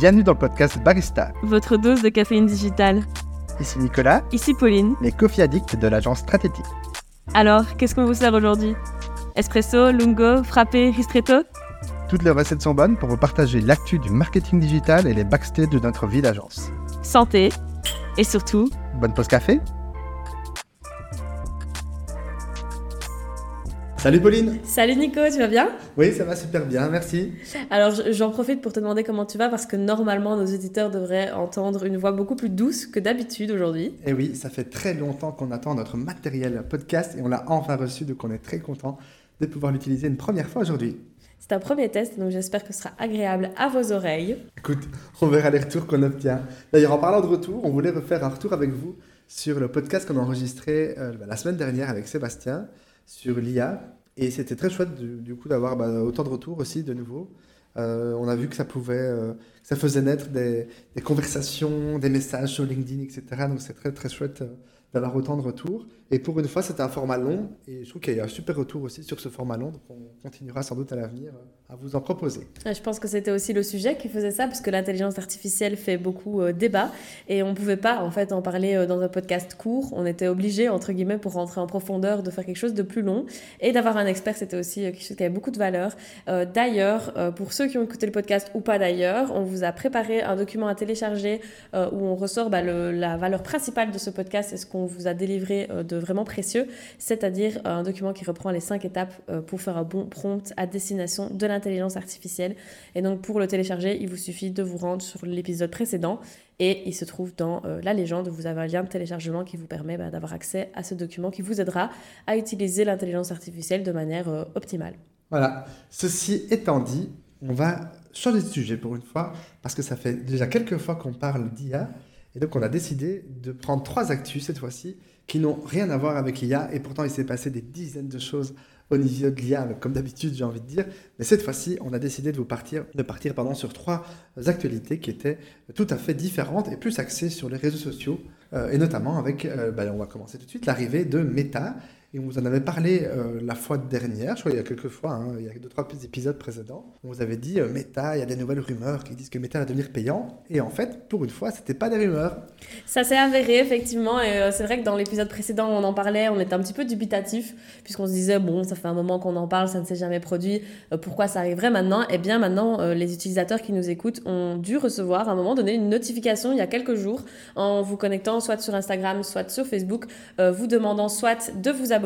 Bienvenue dans le podcast Barista. Votre dose de caféine digitale. Ici Nicolas, Ici Pauline. les coffee addicts de l'agence Stratétique. Alors, qu'est-ce qu'on vous sert aujourd'hui? Espresso, lungo, frappé, ristretto? Toutes les recettes sont bonnes pour vous partager l'actu du marketing digital et les backstage de notre vie d'agence. Santé. Et surtout, Bonne pause café Salut Pauline Salut Nico, tu vas bien? Oui, ça va super bien, merci. Alors j'en profite pour te demander comment tu vas parce que normalement nos éditeurs devraient entendre une voix beaucoup plus douce que d'habitude aujourd'hui. Et oui, ça fait très longtemps qu'on attend notre matériel podcast et on l'a enfin reçu, donc on est très content de pouvoir l'utiliser une première fois aujourd'hui. C'est un premier test donc j'espère que ce sera agréable à vos oreilles. Écoute, on verra les retours qu'on obtient. D'ailleurs, en parlant de retour, on voulait refaire un retour avec vous sur le podcast qu'on a enregistré euh, la semaine dernière avec Sébastien sur l'IA. Et c'était très chouette du, coup d'avoir bah, autant de retours aussi de nouveau. Euh, on a vu que ça pouvait, euh, que ça faisait naître des, des conversations, des messages sur LinkedIn, etc. Donc c'est très très chouette d'avoir autant de retours. Et pour une fois, c'était un format long. Et je trouve qu'il y a eu un super retour aussi sur ce format long. Donc on continuera sans doute à l'avenir euh, à vous en proposer. Je pense que c'était aussi le sujet qui faisait ça parce que l'intelligence artificielle fait beaucoup euh, débat et on pouvait pas en fait en parler euh, dans un podcast court. On était obligé entre guillemets pour rentrer en profondeur de faire quelque chose de plus long et d'avoir un expert c'était aussi quelque chose qui avait beaucoup de valeur. D'ailleurs, pour ceux qui ont écouté le podcast ou pas d'ailleurs, on vous a préparé un document à télécharger où on ressort bah, la valeur principale de ce podcast et ce qu'on vous a délivré euh, de vraiment précieux, c'est-à-dire un document qui reprend les cinq étapes euh, pour faire un bon prompt à destination de l'intelligence artificielle. Et donc pour le télécharger, il vous suffit de vous rendre sur l'épisode précédent et il se trouve dans euh, la légende. Vous avez un lien de téléchargement qui vous permet bah, d'avoir accès à ce document qui vous aidera à utiliser l'intelligence artificielle de manière euh, optimale. Voilà. Ceci étant dit, on va changer de sujet pour une fois, parce que ça fait déjà quelques fois qu'on parle d'IA, et donc on a décidé de prendre trois actus cette fois-ci, qui n'ont rien à voir avec l'IA, et pourtant il s'est passé des dizaines de choses au niveau de l'IA, comme d'habitude j'ai envie de dire, mais cette fois-ci on a décidé de vous partir, de partir pardon, sur trois actualités qui étaient tout à fait différentes et plus axées sur les réseaux sociaux, euh, et notamment avec, euh, bah, on va commencer tout de suite, l'arrivée de Meta, et on vous en avait parlé euh, la fois dernière, je crois il y a quelques fois, hein, il y a deux, trois épisodes précédents. On vous avait dit euh, Meta, il y a des nouvelles rumeurs qui disent que Meta va devenir payant. Et en fait, pour une fois, c'était pas des rumeurs. Ça s'est avéré effectivement et euh, c'est vrai que dans l'épisode précédent on en parlait, on était un petit peu dubitatif puisqu'on se disait bon ça fait un moment qu'on en parle, ça ne s'est jamais produit, pourquoi ça arriverait maintenant? Eh bien maintenant les utilisateurs qui nous écoutent ont dû recevoir à un moment donné une notification il y a quelques jours en vous connectant soit sur Instagram, soit sur Facebook, vous demandant soit de vous abonner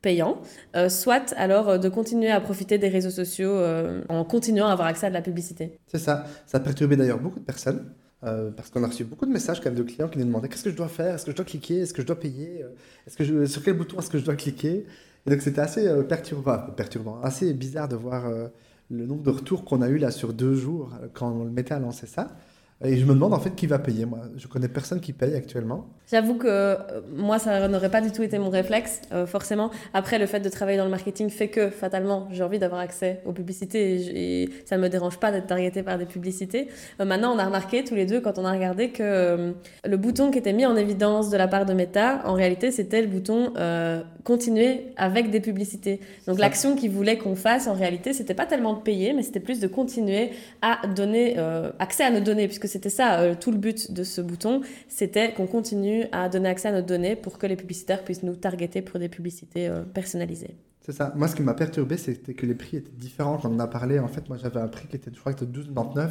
payant, euh, soit alors euh, de continuer à profiter des réseaux sociaux euh, en continuant à avoir accès à de la publicité. C'est ça. Ça a perturbé d'ailleurs beaucoup de personnes. euh, parce qu'on a reçu beaucoup de messages quand même de clients qui nous demandaient qu'est-ce que je dois faire, est-ce que je dois cliquer, est-ce que je dois payer, est-ce que sur quel bouton est-ce que je dois cliquer? Et donc c'était assez perturbant, perturbant, assez bizarre de voir le nombre de retours qu'on a eu là sur deux jours quand on le mettait à lancer ça. Et je me demande en fait qui va payer. Moi, je connais personne qui paye actuellement. J'avoue que euh, moi, ça n'aurait pas du tout été mon réflexe, euh, forcément. Après, le fait de travailler dans le marketing fait que, fatalement, j'ai envie d'avoir accès aux publicités et, ça ne me dérange pas d'être targeté par des publicités. Euh, maintenant, on a remarqué tous les deux, quand on a regardé, que le bouton qui était mis en évidence de la part de Meta, en réalité, c'était le bouton continuer avec des publicités. Donc, l'action qu'ils voulaient qu'on fasse, en réalité, c'était pas tellement de payer, mais c'était plus de continuer à donner accès à nos données, puisque c'était ça, euh, tout le but de ce bouton, c'était qu'on continue à donner accès à nos données pour que les publicitaires puissent nous targeter pour des publicités euh, personnalisées. C'est ça. Moi, ce qui m'a perturbé, c'était que les prix étaient différents quand on en a parlé. En fait, moi, j'avais un prix qui était, je crois c'était 12,99.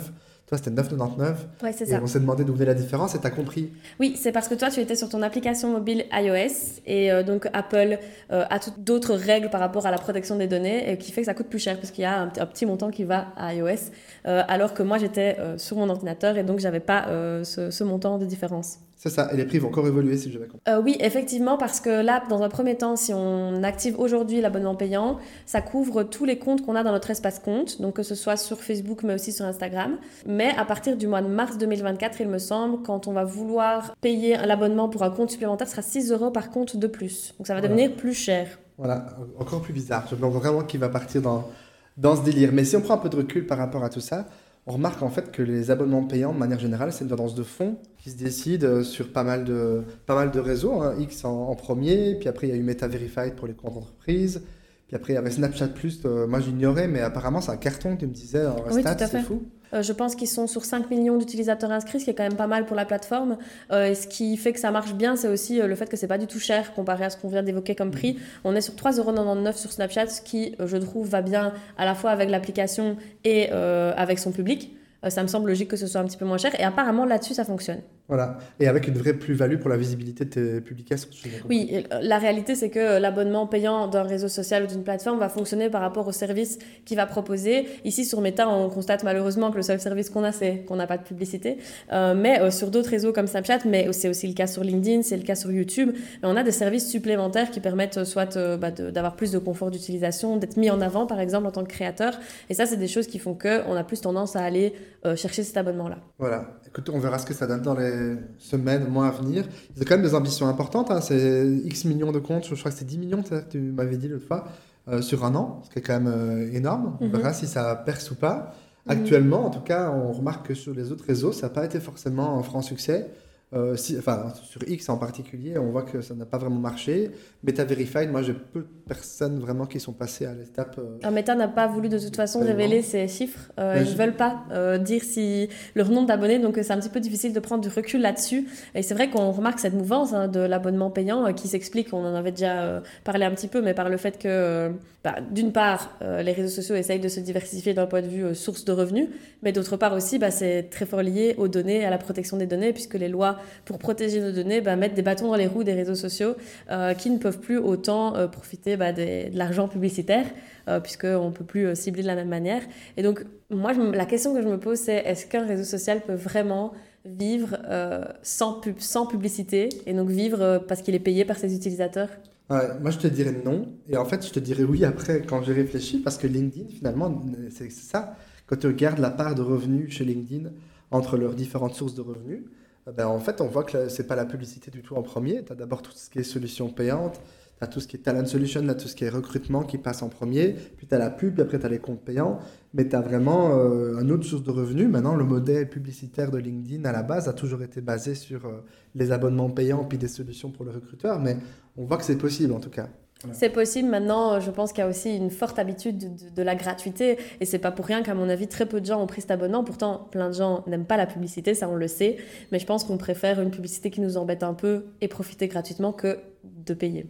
Toi, c'était 9,99. Ouais, c'est Et ça. on s'est demandé d'où venait la différence et t'as compris. Oui, c'est parce que toi, tu étais sur ton application mobile iOS et euh, donc Apple euh, a toutes d'autres règles par rapport à la protection des données et qui fait que ça coûte plus cher parce qu'il y a un, un petit montant qui va à iOS euh, alors que moi, j'étais euh, sur mon ordinateur et donc j'avais pas ce, ce montant de différence. C'est ça. Et les prix vont encore évoluer si j'avais compris. Euh, oui, effectivement, parce que là, dans un premier temps, si on active aujourd'hui l'abonnement payant, ça couvre tous les comptes qu'on a dans notre espace compte, donc que ce soit sur Facebook, mais aussi sur Instagram. Mais à partir du mois de mars 2024, il me semble, quand on va vouloir payer l'abonnement pour un compte supplémentaire, ce sera 6 euros par compte de plus. Donc ça va Voilà. devenir plus cher. Voilà, encore plus bizarre. Je me demande vraiment qui va partir dans, dans ce délire. Mais si on prend un peu de recul par rapport à tout ça, on remarque en fait que les abonnements payants, de manière générale, c'est une tendance de fond qui se décide euh, sur pas mal de, pas mal de réseaux. hein. X en, en premier, puis après il y a eu Meta Verified pour les comptes entreprises, puis après il y avait Snapchat Plus, euh, moi j'ignorais, mais apparemment c'est un carton, tu me disais, en Oui, c'est fou. Euh, je pense qu'ils sont sur 5 millions d'utilisateurs inscrits, ce qui est quand même pas mal pour la plateforme. Euh, et ce qui fait que ça marche bien, c'est aussi le fait que c'est pas du tout cher comparé à ce qu'on vient d'évoquer comme prix. On est sur 3,99€ sur Snapchat, ce qui, je trouve, va bien à la fois avec l'application et avec son public. ça me semble logique que ce soit un petit peu moins cher. Et apparemment, là-dessus, ça fonctionne. Voilà, et avec une vraie plus-value pour la visibilité de tes publications. Oui, la réalité c'est que l'abonnement payant d'un réseau social ou d'une plateforme va fonctionner par rapport au service qu'il va proposer. Ici sur Meta, on constate malheureusement que le seul service qu'on a, c'est qu'on n'a pas de publicité. Euh, mais euh, sur d'autres réseaux comme Snapchat, mais c'est aussi le cas sur LinkedIn, c'est le cas sur YouTube, on a des services supplémentaires qui permettent euh, soit bah, d'avoir plus de confort d'utilisation, d'être mis en avant par exemple en tant que créateur. Et ça, c'est des choses qui font qu'on a plus tendance à aller chercher cet abonnement-là. Voilà, écoute, on verra ce que ça donne dans les semaines, mois à venir. Ils ont quand même des ambitions importantes. Hein. C'est X millions de comptes, je crois que c'est 10 millions, tu m'avais dit l'autre fois, euh, sur un an, ce qui est quand même euh, énorme. On mhm. verra si ça perce ou pas. Mhm. Actuellement, en tout cas, on remarque que sur les autres réseaux, ça n'a pas été forcément un franc succès. Euh, si, enfin, sur X en particulier, on voit que ça n'a pas vraiment marché. Meta Verified, moi j'ai peu de personnes vraiment qui sont passées à l'étape. Euh... Meta n'a pas voulu de toute façon révéler ses chiffres. Euh, ils ne veulent pas euh, dire si leur nombre d'abonnés, donc c'est un petit peu difficile de prendre du recul là-dessus. Et c'est vrai qu'on remarque cette mouvance hein, de l'abonnement payant qui s'explique, on en avait déjà parlé un petit peu, mais par le fait que, bah, d'une part, les réseaux sociaux essayent de se diversifier d'un point de vue source de revenus, mais d'autre part aussi, bah, c'est très fort lié aux données, à la protection des données, puisque les lois pour protéger nos données bah, mettent des bâtons dans les roues des réseaux sociaux euh, qui ne peuvent plus autant euh, profiter bah, de, l'argent publicitaire, euh, puisqu'on ne peut plus cibler de la même manière. Et donc, moi, la question que je me pose, c'est est-ce qu'un réseau social peut vraiment vivre sans, pub, sans publicité, et donc vivre parce qu'il est payé par ses utilisateurs? Moi, je te dirais non. Et en fait, je te dirais oui après quand j'ai réfléchi, parce que LinkedIn, finalement, c'est ça. Quand tu regardes la part de revenus chez LinkedIn entre leurs différentes sources de revenus, ben, en fait, on voit que ce n'est pas la publicité du tout en premier. Tu as d'abord tout ce qui est solution payante, tu as tout ce qui est talent solution, là, tout ce qui est recrutement qui passe en premier, puis tu as la pub, puis après tu as les comptes payants, mais tu as vraiment euh, une autre source de revenus. Maintenant, le modèle publicitaire de LinkedIn à la base a toujours été basé sur euh, les abonnements payants, puis des solutions pour le recruteur, mais on voit que c'est possible en tout cas. C'est possible. Maintenant, je pense qu'il y a aussi une forte habitude de, la gratuité. Et c'est pas pour rien qu'à mon avis, très peu de gens ont pris cet abonnement. Pourtant, plein de gens n'aiment pas la publicité, ça on le sait. Mais je pense qu'on préfère une publicité qui nous embête un peu et profiter gratuitement que de payer.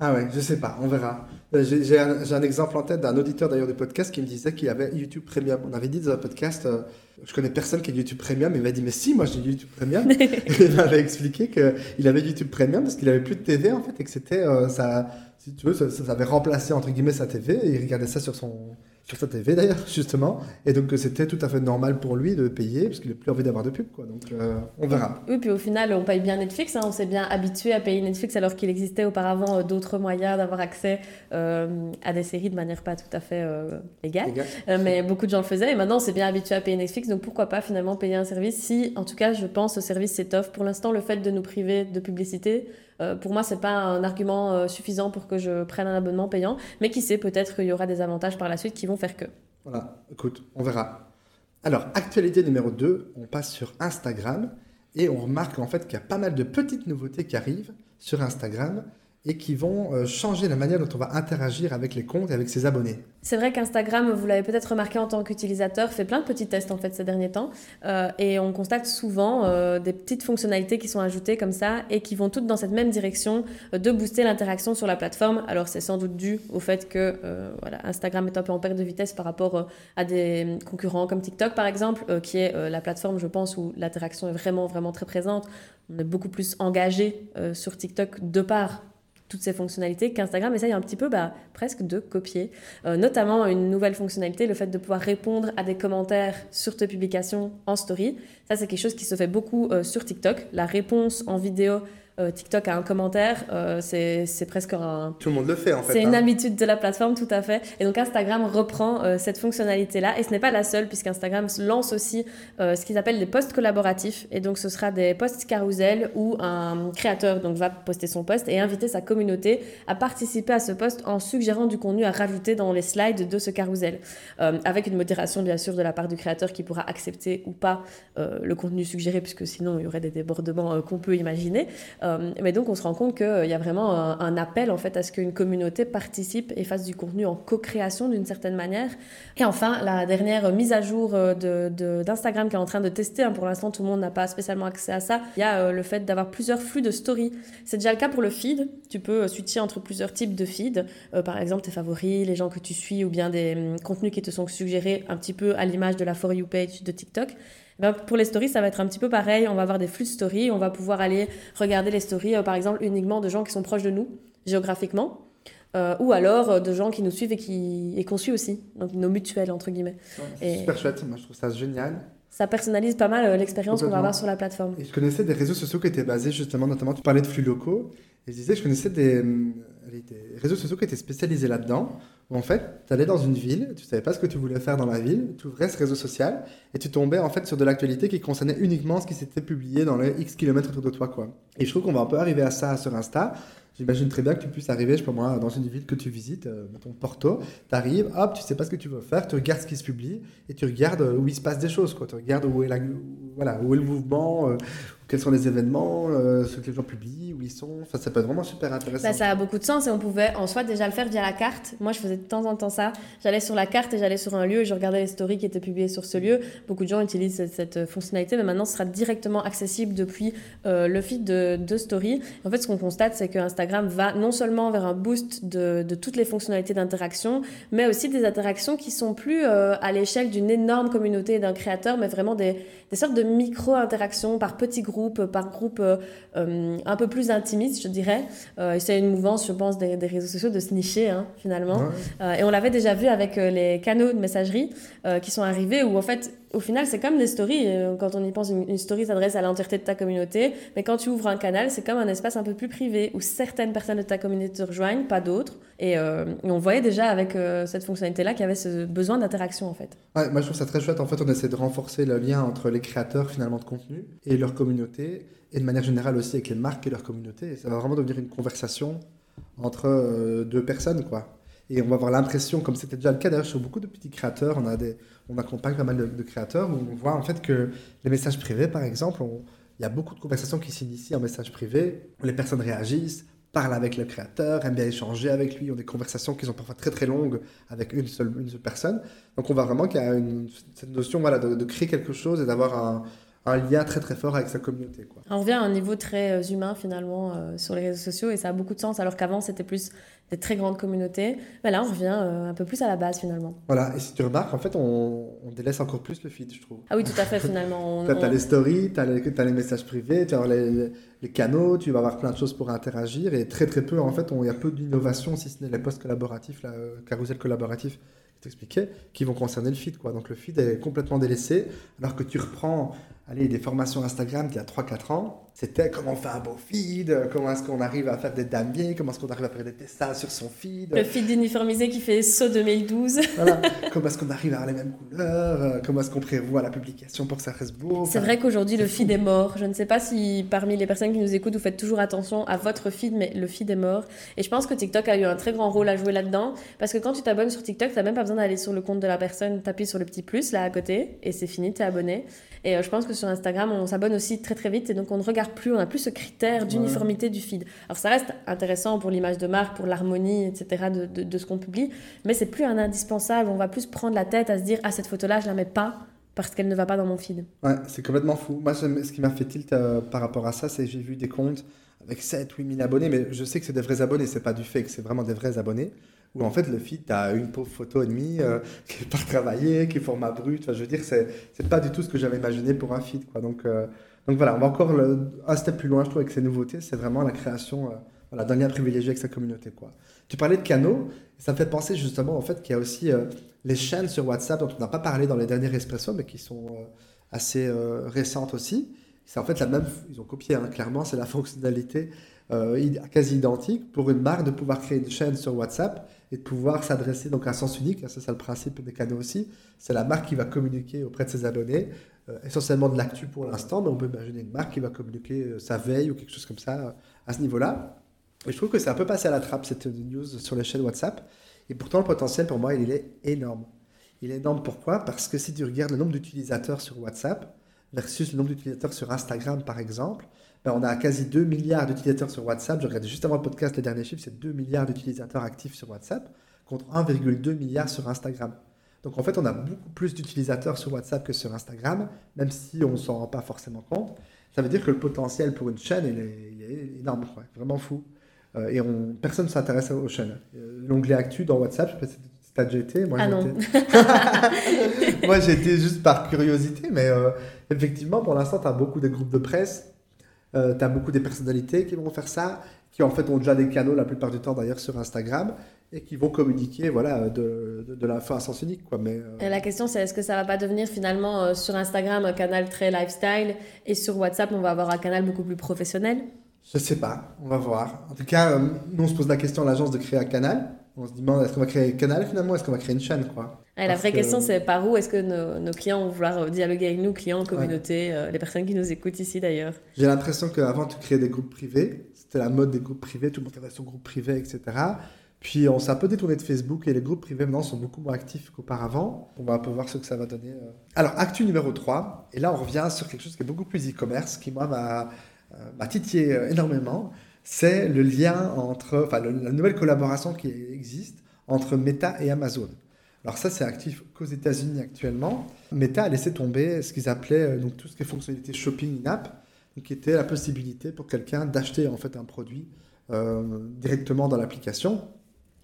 Ah ouais, je sais pas, on verra. Euh, j'ai un, exemple en tête d'un auditeur d'ailleurs du podcast qui me disait qu'il avait YouTube Premium. On avait dit dans un podcast, euh, je connais personne qui a YouTube Premium, il m'a dit mais si, moi j'ai YouTube Premium. il m'avait expliqué qu'il avait YouTube Premium parce qu'il avait plus de TV en fait et que c'était euh, ça si tu veux, ça, ça, avait remplacé entre guillemets sa TV et il regardait ça sur son sur sa TV d'ailleurs justement. Et donc c'était tout à fait normal pour lui de payer parce qu'il n'a plus envie d'avoir de pub quoi. Donc euh, on verra. Oui puis au final on paye bien Netflix, hein. on s'est bien habitué à payer Netflix alors qu'il existait auparavant euh, d'autres moyens d'avoir accès euh, à des séries de manière pas tout à fait légale, mais beaucoup de gens le faisaient. Et maintenant on s'est bien habitué à payer Netflix. Donc pourquoi pas finalement payer un service si en tout cas je pense au service s'étoffe. Pour l'instant le fait de nous priver de publicité euh, pour moi, c'est pas un argument euh, suffisant pour que je prenne un abonnement payant, mais qui sait, peut-être qu'il y aura des avantages par la suite qui vont faire que. Voilà, écoute, on verra. Alors, actualité numéro 2, on passe sur Instagram et on remarque en fait qu'il y a pas mal de petites nouveautés qui arrivent sur Instagram et qui vont euh, changer la manière dont on va interagir avec les comptes et avec ses abonnés. C'est vrai qu'Instagram, vous l'avez peut-être remarqué en tant qu'utilisateur, fait plein de petits tests en fait ces derniers temps euh, et on constate souvent euh, des petites fonctionnalités qui sont ajoutées comme ça et qui vont toutes dans cette même direction de booster l'interaction sur la plateforme. Alors c'est sans doute dû au fait que voilà, Instagram est un peu en perte de vitesse par rapport à des concurrents comme TikTok par exemple, qui est la plateforme je pense où l'interaction est vraiment vraiment très présente. On est beaucoup plus engagé sur TikTok de part toutes ces fonctionnalités qu'Instagram essaye un petit peu bah, presque de copier. Euh, notamment une nouvelle fonctionnalité, le fait de pouvoir répondre à des commentaires sur tes publications en story. Ça, c'est quelque chose qui se fait beaucoup euh, sur TikTok. La réponse en vidéo euh, TikTok a un commentaire, euh, c'est presque un... Tout le monde le fait en fait. C'est une hein. habitude de la plateforme, tout à fait. Et donc Instagram reprend euh, cette fonctionnalité-là. Et ce n'est pas la seule, puisqu'Instagram lance aussi ce qu'ils appellent des posts collaboratifs. Et donc ce sera des posts carousel où un créateur donc, va poster son post et inviter sa communauté à participer à ce post en suggérant du contenu à rajouter dans les slides de ce carousel. avec une modération bien sûr de la part du créateur qui pourra accepter ou pas le contenu suggéré, puisque sinon il y aurait des débordements qu'on peut imaginer. Euh, mais donc, on se rend compte qu'il y a vraiment un, appel en fait à ce qu'une communauté participe et fasse du contenu en co-création d'une certaine manière. Et enfin, la dernière mise à jour d'Instagram de, d'Instagram qui est en train de tester, hein, pour l'instant, tout le monde n'a pas spécialement accès à ça, il y a le fait d'avoir plusieurs flux de stories. C'est déjà le cas pour le feed. Tu peux switcher entre plusieurs types de feeds. par exemple, tes favoris, les gens que tu suis ou bien des hum, contenus qui te sont suggérés un petit peu à l'image de la For You page de TikTok. Ben, pour les stories, ça va être un petit peu pareil. On va avoir des flux de stories. On va pouvoir aller regarder les stories, euh, par exemple, uniquement de gens qui sont proches de nous, géographiquement. Euh, ou alors euh, de gens qui nous suivent et qui et qu'on suit aussi, donc nos mutuelles entre guillemets. c'est super chouette, moi je trouve ça génial. Ça personnalise pas mal l'expérience qu'on va avoir sur la plateforme. Et je connaissais des réseaux sociaux qui étaient basés justement, notamment tu parlais de flux locaux, et je disais je connaissais des, réseaux sociaux qui étaient spécialisés là-dedans, en fait, tu allais dans une ville, tu savais pas ce que tu voulais faire dans la ville, tu ouvrais ce réseau social et tu tombais en fait sur de l'actualité qui concernait uniquement ce qui s'était publié dans les X kilomètres autour de toi. Quoi. Et je trouve qu'on va un peu arriver à ça sur Insta. J'imagine très bien que tu puisses arriver, je sais pas moi, dans une ville que tu visites, euh, mettons Porto, tu arrives, hop, tu sais pas ce que tu veux faire, tu regardes ce qui se publie et tu regardes où il se passe des choses. Quoi. Tu regardes où est, la, voilà, où est le mouvement, euh, quels sont les événements, euh, ce que les gens publient, où ils sont. Enfin, ça peut être vraiment super intéressant. Bah, ça a beaucoup de sens et on pouvait en soi déjà le faire via la carte. Moi, je faisais de temps en temps ça. J'allais sur la carte et j'allais sur un lieu et je regardais les stories qui étaient publiées sur ce lieu. Beaucoup de gens utilisent cette, fonctionnalité, mais maintenant, ce sera directement accessible depuis euh, le feed de, de Story. En fait, ce qu'on constate, c'est que Instagram va non seulement vers un boost de, toutes les fonctionnalités d'interaction, mais aussi des interactions qui sont plus euh, à l'échelle d'une énorme communauté d'un créateur, mais vraiment des sortes de micro-interactions par petits groupes par groupe euh, euh, un peu plus intimiste, je dirais. Euh, c'est une mouvance, je pense, des, réseaux sociaux de se nicher, hein, finalement. et on l'avait déjà vu avec les canaux de messagerie qui sont arrivés où, en fait, au final, c'est comme des stories. Quand on y pense, une, story s'adresse à l'entièreté de ta communauté. Mais quand tu ouvres un canal, c'est comme un espace un peu plus privé où certaines personnes de ta communauté te rejoignent, pas d'autres. Et, on voyait déjà avec cette fonctionnalité-là qu'il y avait ce besoin d'interaction, en fait. Moi, je trouve ça très chouette. En fait, on essaie de renforcer le lien entre les créateurs, finalement, de contenu et leur communauté et de manière générale aussi avec les marques et leur communauté. ça va vraiment devenir une conversation entre euh, deux personnes, quoi. Et on va avoir l'impression, comme c'était déjà le cas d'ailleurs sur beaucoup de petits créateurs, on, a des, on accompagne pas mal de, créateurs, où on voit en fait que les messages privés, par exemple, il y a beaucoup de conversations qui s'initient en message privé, les personnes réagissent, parlent avec le créateur, aiment bien échanger avec lui, ont des conversations qui sont parfois très très longues avec une seule, une seule personne. Donc on voit vraiment qu'il y a cette notion voilà, de créer quelque chose et d'avoir un, un lien très très fort avec sa communauté. Quoi. On revient à un niveau très euh, humain finalement euh, sur les réseaux sociaux et ça a beaucoup de sens alors qu'avant c'était plus des très grandes communautés. Mais là on revient euh, un peu plus à la base finalement. Voilà, et si tu remarques en fait on, on délaisse encore plus le feed je trouve. Ah oui tout à fait finalement. tu as, les stories, tu as, les messages privés, tu as les, les, canaux, tu vas avoir plein de choses pour interagir et très très peu en fait il y a peu d'innovation si ce n'est les posts collaboratifs, la carousel collaboratif t'expliquais, qui vont concerner le feed. Quoi. Donc le feed est complètement délaissé, alors que tu reprends allez, des formations Instagram d'il y a 3-4 ans, c'était comment on fait un beau feed, comment est-ce qu'on arrive à faire des damiers, comment est-ce qu'on arrive à faire des dessins sur son feed. Le feed uniformisé qui fait saut 2012. voilà, comment est-ce qu'on arrive à avoir les mêmes couleurs, euh, comment est-ce qu'on prévoit la publication pour que ça reste beau. C'est vrai qu'aujourd'hui le feed est mort. Je ne sais pas si parmi les personnes qui nous écoutent, vous faites toujours attention à votre feed, mais le feed est mort. Et je pense que TikTok a eu un très grand rôle à jouer là-dedans, parce que quand tu t'abonnes sur TikTok, tu n'as même pas besoin d'aller sur le compte de la personne, appuies sur le petit plus là à côté, et c'est fini, tu es abonné. Et euh, je pense que sur Instagram, on s'abonne aussi très très vite et donc on ne regarde plus, on n'a plus ce critère d'uniformité du feed. Alors ça reste intéressant pour l'image de marque, pour l'harmonie, etc. de, de, ce qu'on publie, mais c'est plus un indispensable. On va plus prendre la tête à se dire ah cette photo-là je la mets pas parce qu'elle ne va pas dans mon feed. Ouais, c'est complètement fou. Moi, ce qui m'a fait tilt euh, par rapport à ça, c'est que j'ai vu des comptes avec 7, 8 000 abonnés, mais je sais que c'est des vrais abonnés, c'est pas du fake, c'est vraiment des vrais abonnés où en fait le feed, tu as une pauvre photo et demie euh, qui est pas travaillée, qui est format brut. Je veux dire, c'est, c'est pas du tout ce que j'avais imaginé pour un feed. Donc, euh, donc voilà, on va encore un step plus loin, je trouve, avec ces nouveautés. C'est vraiment la création euh, voilà, d'un lien privilégié avec sa communauté. Tu parlais de canaux, ça me fait penser justement en fait qu'il y a aussi les chaînes sur WhatsApp dont on n'a pas parlé dans les derniers Espresso, mais qui sont assez récentes aussi. C'est en fait la même, ils ont copié hein, clairement, c'est la fonctionnalité quasi identique pour une marque de pouvoir créer une chaîne sur WhatsApp et de pouvoir s'adresser donc à un sens unique. C'est ça le principe des canaux aussi. C'est la marque qui va communiquer auprès de ses abonnés, euh, essentiellement de l'actu pour l'instant, mais on peut imaginer une marque qui va communiquer euh, sa veille ou quelque chose comme ça euh, à ce niveau-là. Et je trouve que c'est un peu passé à la trappe cette news sur les chaînes WhatsApp. Et pourtant, le potentiel pour moi, il est énorme. Il est énorme pourquoi? Parce que si tu regardes le nombre d'utilisateurs sur WhatsApp versus le nombre d'utilisateurs sur Instagram, par exemple, ben, on a quasi 2 milliards d'utilisateurs sur WhatsApp. Je regardais juste avant le podcast, les derniers chiffres, c'est 2 milliards d'utilisateurs actifs sur WhatsApp contre 1,2 milliard sur Instagram. Donc en fait, on a beaucoup plus d'utilisateurs sur WhatsApp que sur Instagram, même si on ne s'en rend pas forcément compte. Ça veut dire que le potentiel pour une chaîne, il est, énorme, vraiment fou. Euh, et on, personne ne s'intéresse aux chaînes. Euh, l'onglet Actu dans WhatsApp, je sais pas si tu as déjà été. Moi, ah non. Moi, j'ai été juste par curiosité, mais euh, effectivement, pour l'instant, tu as beaucoup de groupes de presse, tu as beaucoup des personnalités qui vont faire ça, qui en fait ont déjà des canaux la plupart du temps d'ailleurs sur Instagram et qui vont communiquer voilà, de, de, de l'info à sens unique. Quoi. Mais, euh, la question, c'est est-ce que ça va pas devenir finalement euh, sur Instagram un canal très lifestyle et sur WhatsApp, on va avoir un canal beaucoup plus professionnel? Je sais pas, on va voir. En tout cas, euh, nous, on se pose la question à l'agence de créer un canal. On se demande est-ce qu'on va créer un canal finalement, est-ce qu'on va créer une chaîne quoi? La vraie question, c'est par où est-ce que nos, nos, clients vont vouloir dialoguer avec nous, clients, communauté, les personnes qui nous écoutent ici d'ailleurs J'ai l'impression qu'avant, tu créais des groupes privés. C'était la mode des groupes privés, tout le monde avait son groupe privé, etc. Puis on s'est un peu détourné de Facebook et les groupes privés maintenant sont beaucoup moins actifs qu'auparavant. On va un peu voir ce que ça va donner. Euh. Alors, actu numéro 3, et là on revient sur quelque chose qui est beaucoup plus e-commerce, qui moi m'a euh, titillé euh, énormément. C'est le lien entre, enfin la nouvelle collaboration qui existe entre Meta et Amazon. Alors ça c'est actif qu'aux États-Unis actuellement. Meta a laissé tomber ce qu'ils appelaient donc tout ce qui est fonctionnalité shopping in-app, qui était la possibilité pour quelqu'un d'acheter en fait un produit directement dans l'application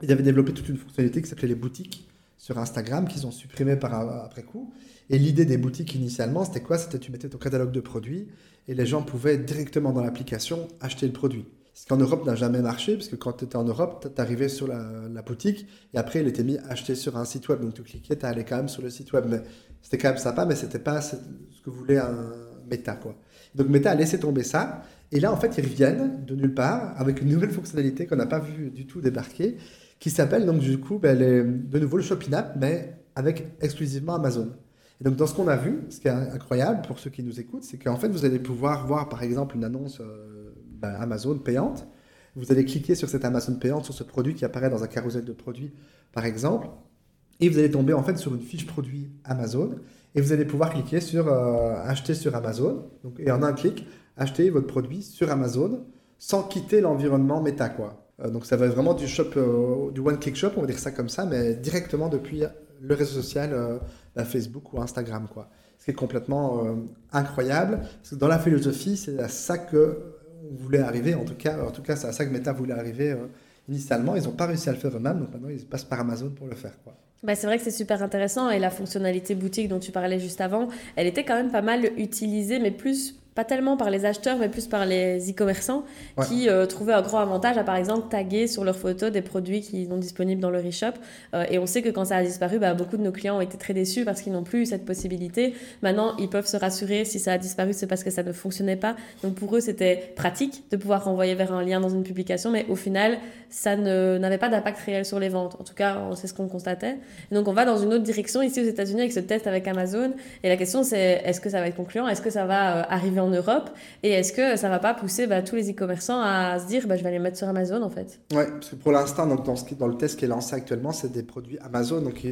ils avaient développé toute une fonctionnalité qui s'appelait les boutiques sur Instagram, qu'ils ont supprimé par après coup. Et l'idée des boutiques initialement, c'était quoi? C'était tu mettais ton catalogue de produits et les gens pouvaient directement dans l'application acheter le produit. Ce qu'en Europe n'a jamais marché, parce que quand tu étais en Europe, tu arrivais sur la, boutique et après il était mis acheter sur un site web. Donc tu cliquais, tu allais quand même sur le site web. Mais c'était quand même sympa, mais c'était pas ce que voulait un Meta. Quoi. Donc Meta a laissé tomber ça. Et là, en fait, ils reviennent de nulle part avec une nouvelle fonctionnalité qu'on n'a pas vu du tout débarquer qui s'appelle donc du coup ben, de nouveau le Shopping App, mais avec exclusivement Amazon. Et donc dans ce qu'on a vu, ce qui est incroyable pour ceux qui nous écoutent, c'est qu'en fait vous allez pouvoir voir par exemple une annonce euh, Amazon payante. Vous allez cliquer sur cette Amazon payante, sur ce produit qui apparaît dans un carrousel de produits par exemple, et vous allez tomber en fait sur une fiche produit Amazon, et vous allez pouvoir cliquer sur euh, acheter sur Amazon, donc, et en un clic, acheter votre produit sur Amazon sans quitter l'environnement Meta quoi. Euh, donc ça va être vraiment du shop, euh, du one-click shop, on va dire ça comme ça, mais directement depuis le réseau social euh, bah, Facebook ou Instagram, quoi. Ce qui est complètement incroyable, dans la philosophie, c'est à ça que voulait arriver, en tout cas, en tout cas, c'est à ça que Meta voulait arriver initialement. Ils n'ont pas réussi à le faire eux-mêmes, donc maintenant ils passent par Amazon pour le faire, quoi. Bah, c'est vrai que c'est super intéressant et la fonctionnalité boutique dont tu parlais juste avant, elle était quand même pas mal utilisée, mais plus pas tellement par les acheteurs, mais plus par les e-commerçants qui euh, trouvaient un grand avantage à, par exemple, taguer sur leurs photos des produits qui sont disponibles dans leur e-shop. Euh, et on sait que quand ça a disparu, bah, beaucoup de nos clients ont été très déçus parce qu'ils n'ont plus eu cette possibilité. Maintenant, ils peuvent se rassurer si ça a disparu, c'est parce que ça ne fonctionnait pas. Donc pour eux, c'était pratique de pouvoir renvoyer vers un lien dans une publication, mais au final, ça n'avait pas d'impact réel sur les ventes. En tout cas, c'est ce qu'on constatait. donc on va dans une autre direction ici aux États-Unis avec ce test avec Amazon. Et la question, c'est est-ce que ça va être concluant? Est-ce que ça va euh, arriver en en Europe Et est-ce que ça va pas pousser bah, tous les e-commerçants à se dire bah, je vais aller mettre sur Amazon en fait? Oui, parce que pour l'instant, dans le test qui est lancé actuellement, c'est des produits Amazon. Donc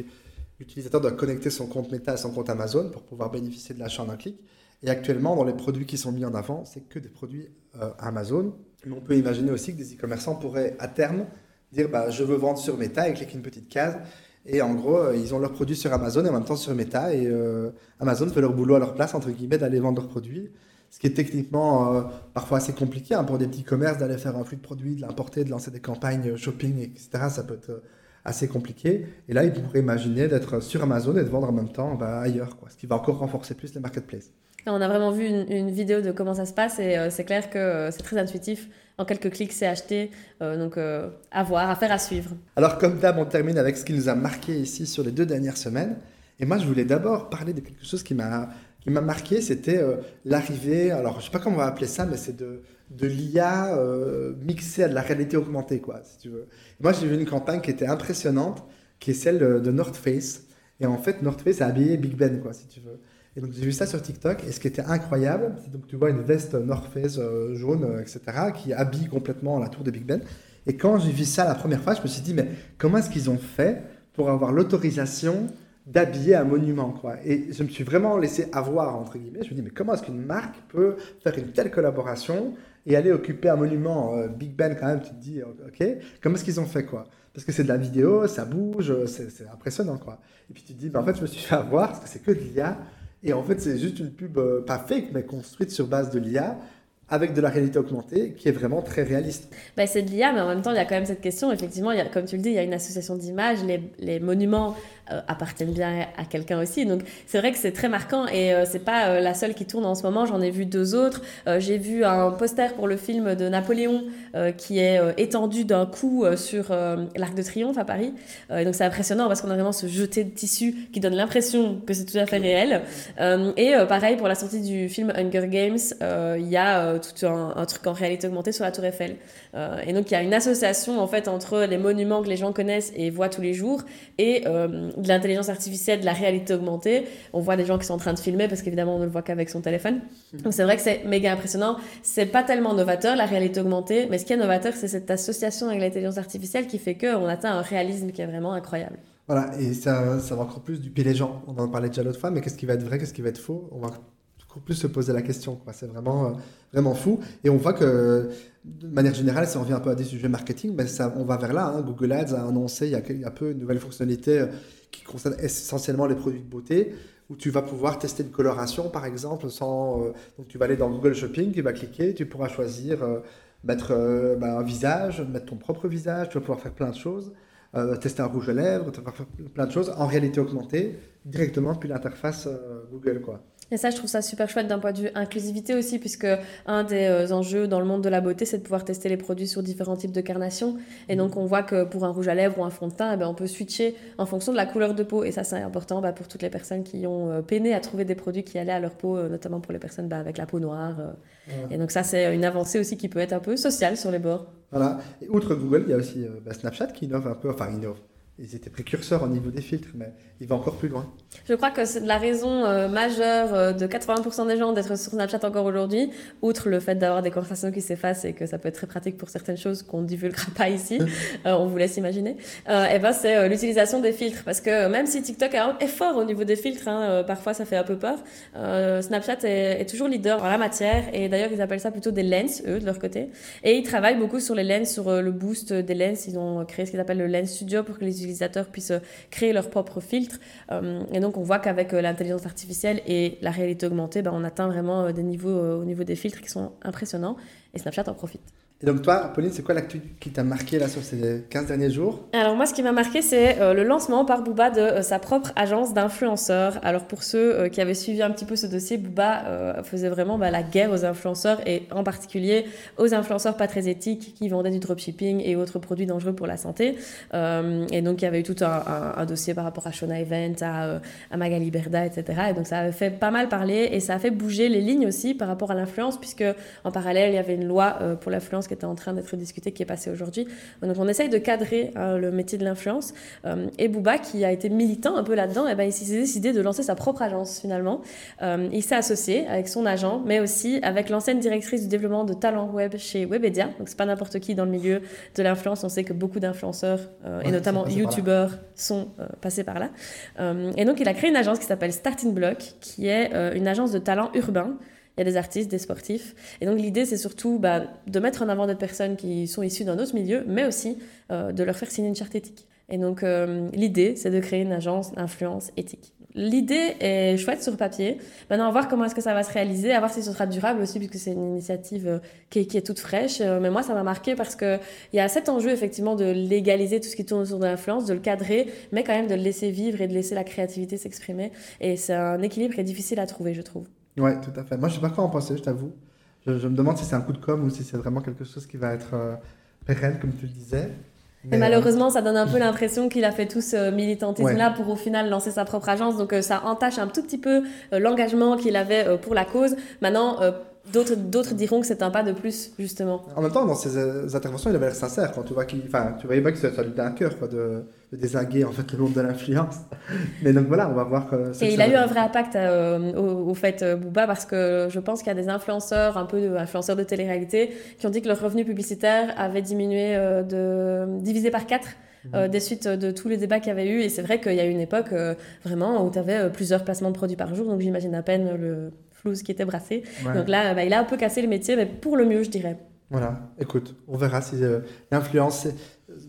l'utilisateur doit connecter son compte Meta à son compte Amazon pour pouvoir bénéficier de l'achat en un clic. Et actuellement, dans les produits qui sont mis en avant, c'est que des produits euh, Amazon. Mais on peut imaginer aussi que des e-commerçants pourraient à terme dire bah, je veux vendre sur Meta et cliquer une petite case. Et en gros, euh, ils ont leurs produits sur Amazon et en même temps sur Meta. Et euh, Amazon fait leur boulot à leur place, entre guillemets, d'aller vendre leurs produits ce qui est techniquement euh, parfois assez compliqué hein, pour des petits commerces d'aller faire un flux de produits, de l'importer, de lancer des campagnes shopping, etc. Ça peut être euh, assez compliqué. Et là, ils pourraient imaginer d'être sur Amazon et de vendre en même temps bah, ailleurs, quoi, ce qui va encore renforcer plus les marketplaces. On a vraiment vu une, vidéo de comment ça se passe et euh, c'est clair que c'est très intuitif. En quelques clics, c'est acheté. donc, à voir, à faire, à suivre. Alors, comme d'hab, on termine avec ce qui nous a marqué ici sur les deux dernières semaines. Et moi, je voulais d'abord parler de quelque chose qui m'a qui m'a marqué, c'était euh, l'arrivée, alors je sais pas comment on va appeler ça, mais c'est de, de l'IA euh, mixée à de la réalité augmentée, quoi, si tu veux. Moi, j'ai vu une campagne qui était impressionnante, qui est celle de North Face. Et en fait, North Face a habillé Big Ben, quoi, si tu veux. Et donc, j'ai vu ça sur TikTok. Et ce qui était incroyable, c'est donc tu vois une veste North Face euh, jaune, etc., qui habille complètement la tour de Big Ben. Et quand j'ai vu ça la première fois, je me suis dit, mais comment est-ce qu'ils ont fait pour avoir l'autorisation d'habiller un monument, quoi. Et je me suis vraiment laissé avoir, entre guillemets. Je me dis, mais comment est-ce qu'une marque peut faire une telle collaboration et aller occuper un monument euh, Big Ben, quand même, tu te dis, ok, comment est-ce qu'ils ont fait, quoi? Parce que c'est de la vidéo, ça bouge, c'est impressionnant, quoi. Et puis tu te dis, bah, en fait, je me suis fait avoir, parce que c'est que de l'IA. Et en fait, c'est juste une pub, euh, pas fake, mais construite sur base de l'IA avec de la réalité augmentée qui est vraiment très réaliste. Bah, c'est de l'IA, mais en même temps, il y a quand même cette question. Effectivement, y a, comme tu le dis, il y a une association d'images. Les, les, monuments euh, appartiennent bien à quelqu'un aussi. Donc, c'est vrai que c'est très marquant et euh, c'est pas euh, la seule qui tourne en ce moment. J'en ai vu deux autres. J'ai vu un poster pour le film de Napoléon qui est étendu d'un coup sur l'Arc de Triomphe à Paris. et donc, c'est impressionnant parce qu'on a vraiment ce jeté de tissu qui donne l'impression que c'est tout à fait réel. et pareil, pour la sortie du film Hunger Games, il y a tout un, truc en réalité augmentée sur la Tour Eiffel. Euh, et donc il y a une association en fait entre les monuments que les gens connaissent et voient tous les jours et euh, de l'intelligence artificielle, de la réalité augmentée. On voit des gens qui sont en train de filmer parce qu'évidemment on ne le voit qu'avec son téléphone. Mmh. Donc c'est vrai que c'est méga impressionnant. C'est pas tellement novateur la réalité augmentée, mais ce qui est novateur c'est cette association avec l'intelligence artificielle qui fait qu'on atteint un réalisme qui est vraiment incroyable. Voilà, et ça, ça va encore plus duper les gens. On en parlait déjà l'autre fois, mais qu'est-ce qui va être vrai, qu'est-ce qui va être faux? On va plus se poser la question. C'est vraiment, euh, vraiment fou. Et on voit que, de manière générale, si on revient un peu à des sujets marketing, mais ça, on va vers là. Hein. Google Ads a annoncé il y a, il y a peu une nouvelle fonctionnalité euh, qui concerne essentiellement les produits de beauté, où tu vas pouvoir tester une coloration, par exemple, sans... Euh, donc tu vas aller dans Google Shopping, tu vas cliquer, tu pourras choisir mettre bah, un visage, mettre ton propre visage, tu vas pouvoir faire plein de choses. tester un rouge à lèvres, tu vas faire plein de choses en réalité augmentée directement depuis l'interface Google. Quoi. Et ça, je trouve ça super chouette d'un point de vue inclusivité aussi, puisque un des euh, enjeux dans le monde de la beauté, c'est de pouvoir tester les produits sur différents types de carnations. Et donc, on voit que pour un rouge à lèvres ou un fond de teint, eh ben, on peut switcher en fonction de la couleur de peau. Et ça, c'est important bah, pour toutes les personnes qui ont euh, peiné à trouver des produits qui allaient à leur peau, euh, notamment pour les personnes bah, avec la peau noire. Et donc, ça, c'est une avancée aussi qui peut être un peu sociale sur les bords. Voilà. Et outre Google, il y a aussi bah, Snapchat qui innove un peu, enfin, innove ils étaient précurseurs au niveau des filtres, mais il va encore plus loin. Je crois que c'est la raison euh, majeure euh, de 80% des gens d'être sur Snapchat encore aujourd'hui, outre le fait d'avoir des conversations qui s'effacent et que ça peut être très pratique pour certaines choses qu'on ne divulguera pas ici, euh, on vous laisse imaginer, et eh ben c'est l'utilisation des filtres. Parce que même si TikTok est fort au niveau des filtres, hein, parfois ça fait un peu peur, Snapchat est, est, toujours leader en la matière, et d'ailleurs ils appellent ça plutôt des lens, eux, de leur côté. Et ils travaillent beaucoup sur les lens, sur le boost des lens, ils ont créé ce qu'ils appellent le Lens Studio pour que les utilisateurs puissent créer leur propre filtre. Euh, et donc on voit qu'avec euh, l'intelligence artificielle et la réalité augmentée, ben, on atteint vraiment euh, des niveaux au niveau des filtres qui sont impressionnants. Et Snapchat en profite. Et donc toi, Pauline, c'est quoi l'actu qui t'a marqué là sur ces 15 derniers jours? Alors moi, ce qui m'a marqué, c'est euh, le lancement par Booba de euh, sa propre agence d'influenceurs. Alors pour ceux euh, qui avaient suivi un petit peu ce dossier, Booba faisait vraiment bah, la guerre aux influenceurs et en particulier aux influenceurs pas très éthiques qui vendaient du dropshipping et autres produits dangereux pour la santé. et donc il y avait eu tout un, dossier par rapport à Shona Event, à, à Magali Berda, etc. Et donc ça avait fait pas mal parler et ça a fait bouger les lignes aussi par rapport à l'influence puisque en parallèle, il y avait une loi pour l'influence qui était en train d'être discutée, qui est passée aujourd'hui. Donc on essaye de cadrer hein, le métier de l'influence. Euh, et Bouba, qui a été militant un peu là-dedans, et eh ben, il s'est décidé de lancer sa propre agence finalement. Euh, il s'est associé avec son agent, mais aussi avec l'ancienne directrice du développement de talent web chez Webedia. Donc c'est pas n'importe qui dans le milieu de l'influence. On sait que beaucoup d'influenceurs, euh, et notamment youtubeurs, sont passés par là. et donc il a créé une agence qui s'appelle Starting Block, qui est une agence de talent urbain il y a des artistes, des sportifs. Et donc l'idée, c'est surtout bah, de mettre en avant des personnes qui sont issues d'un autre milieu, mais aussi euh, de leur faire signer une charte éthique. Et donc euh, l'idée, c'est de créer une agence d'influence éthique. L'idée est chouette sur papier. Maintenant, va voir comment est-ce que ça va se réaliser, à voir si ce sera durable aussi, puisque c'est une initiative euh, qui est, qui est, toute fraîche. Mais moi, ça m'a marqué parce qu'il y a cet enjeu, effectivement, de légaliser tout ce qui tourne autour de l'influence, de le cadrer, mais quand même de le laisser vivre et de laisser la créativité s'exprimer. Et c'est un équilibre qui est difficile à trouver, je trouve. Ouais, tout à fait. Moi, je sais pas quoi en penser, je t'avoue. Je, me demande si c'est un coup de com ou si c'est vraiment quelque chose qui va être euh, pérenne, comme tu le disais. Mais, malheureusement, ça donne un peu l'impression qu'il a fait tout ce militantisme-là pour au final lancer sa propre agence. Donc euh, ça entache un tout petit peu euh, l'engagement qu'il avait pour la cause. Maintenant, D'autres, d'autres diront que c'est un pas de plus, justement. En même temps, dans ses euh, interventions, il avait l'air sincère. Quand tu vois qu'il, enfin, tu voyais pas que ça lui d'un cœur, quoi, de, de, désinguer en fait le monde de l'influence. Mais donc voilà, on va voir. Et il a eu un vrai impact euh, au, fait euh, Booba parce que je pense qu'il y a des influenceurs, un peu de, influenceurs de télé-réalité, qui ont dit que leur revenu publicitaire avait diminué de divisé par 4 euh, des suites de tous les débats qu'il y avait eu. Et c'est vrai qu'il y a eu une époque euh, vraiment où tu avais plusieurs placements de produits par jour, donc j'imagine à peine le flouze qui était brassé. Ouais. Donc là, bah, il a un peu cassé le métier, mais pour le mieux, je dirais. Voilà, écoute, on verra si euh, l'influence est-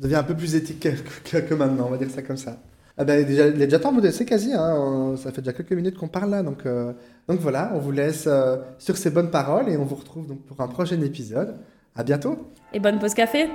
devient un peu plus éthique que, que- que maintenant, on va dire ça comme ça. Ah ben, déjà, il est déjà temps, mais c'est quasi, hein, ça fait déjà quelques minutes qu'on parle là, donc, euh, donc voilà, on vous laisse euh, sur ces bonnes paroles et on vous retrouve donc pour un prochain épisode. À bientôt Et bonne pause café